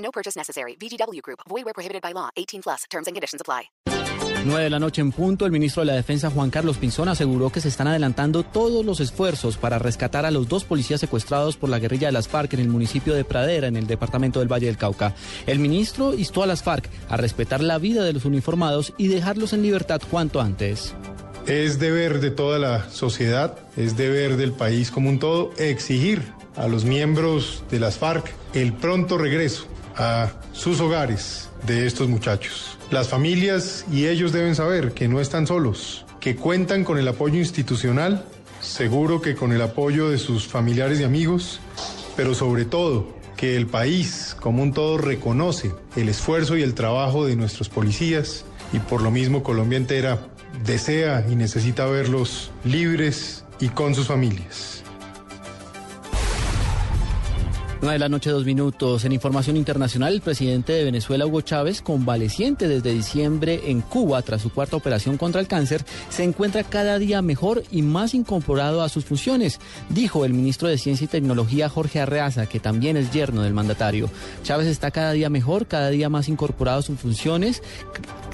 No purchase necessary. VGW Group. Void where prohibited by law. 18 plus. Terms and conditions apply. 9 de la noche en punto, el ministro de la Defensa Juan Carlos Pinzón aseguró que se están adelantando todos los esfuerzos para rescatar a los dos policías secuestrados por la guerrilla de las FARC en el municipio de Pradera, en el departamento del Valle del Cauca. El ministro instó a las FARC a respetar la vida de los uniformados y dejarlos en libertad cuanto antes. Es deber de toda la sociedad, es deber del país como un todo exigir a los miembros de las FARC el pronto regreso a sus hogares de estos muchachos. Las familias y ellos deben saber que no están solos, que cuentan con el apoyo institucional, seguro que con el apoyo de sus familiares y amigos, pero sobre todo que el país como un todo reconoce el esfuerzo y el trabajo de nuestros policías y por lo mismo Colombia entera desea y necesita verlos libres y con sus familias. 9 de la noche, dos minutos. En información internacional, el presidente de Venezuela, Hugo Chávez, convaleciente desde diciembre en Cuba tras su cuarta operación contra el cáncer, se encuentra cada día mejor y más incorporado a sus funciones, dijo el ministro de Ciencia y Tecnología, Jorge Arreaza, que también es yerno del mandatario. Chávez está cada día mejor, cada día más incorporado a sus funciones.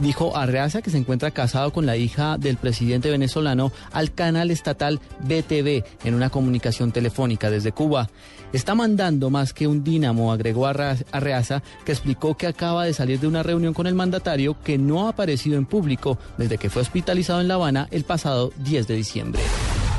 Dijo Arreaza que se encuentra casado con la hija del presidente venezolano al canal estatal BTV en una comunicación telefónica desde Cuba. Está mandando más que un dínamo, agregó Arreaza, que explicó que acaba de salir de una reunión con el mandatario que no ha aparecido en público desde que fue hospitalizado en La Habana el pasado 10 de diciembre.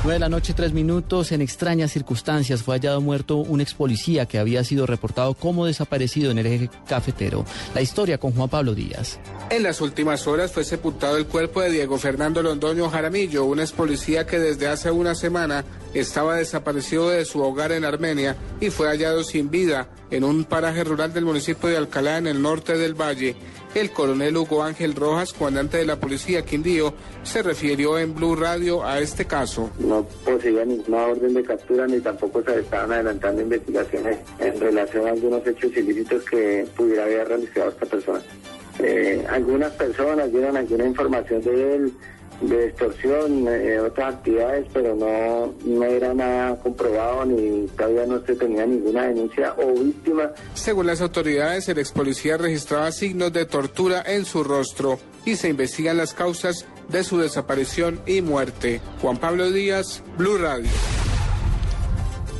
9 de la noche, tres minutos. En extrañas circunstancias fue hallado muerto un ex policía que había sido reportado como desaparecido en el eje cafetero. La historia con Juan Pablo Díaz. En las últimas horas fue sepultado el cuerpo de Diego Fernando Londoño Jaramillo, un ex policía que desde hace una semana estaba desaparecido de su hogar en Armenia y fue hallado sin vida en un paraje rural del municipio de Alcalá, en el norte del valle. El coronel Hugo Ángel Rojas, comandante de la policía Quindío, se refirió en Blue Radio a este caso. No poseía ninguna orden de captura ni tampoco se estaban adelantando investigaciones en relación a algunos hechos ilícitos que pudiera haber realizado esta persona. Eh, algunas personas dieron alguna información de él de extorsión, eh, otras actividades, pero no, no era nada comprobado ni todavía no se tenía ninguna denuncia o víctima. Según las autoridades, el ex policía registraba signos de tortura en su rostro y se investigan las causas de su desaparición y muerte. Juan Pablo Díaz, Blue Radio.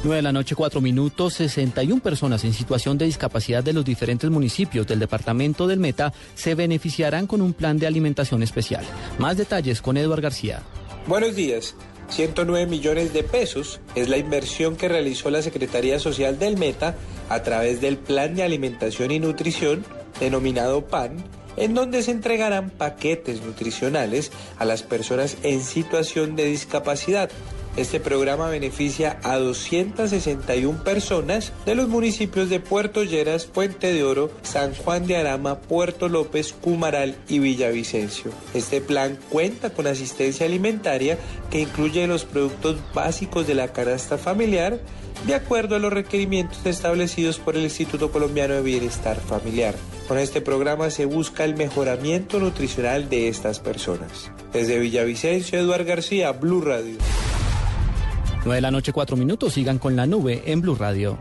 9 de la noche, 4 minutos. 61 personas en situación de discapacidad de los diferentes municipios del departamento del Meta se beneficiarán con un plan de alimentación especial. Más detalles con Eduard García. Buenos días. 109 millones de pesos es la inversión que realizó la Secretaría Social del Meta a través del Plan de Alimentación y Nutrición, denominado PAN, en donde se entregarán paquetes nutricionales a las personas en situación de discapacidad este programa beneficia a 261 personas de los municipios de Puerto Lleras, Puente de Oro, San Juan de Arama, Puerto López, Cumaral y Villavicencio. Este plan cuenta con asistencia alimentaria que incluye los productos básicos de la canasta familiar, de acuerdo a los requerimientos establecidos por el Instituto Colombiano de Bienestar Familiar. Con este programa se busca el mejoramiento nutricional de estas personas. Desde Villavicencio, Eduard García, Blue Radio. 9 de la noche, 4 minutos. Sigan con la nube en Blue Radio.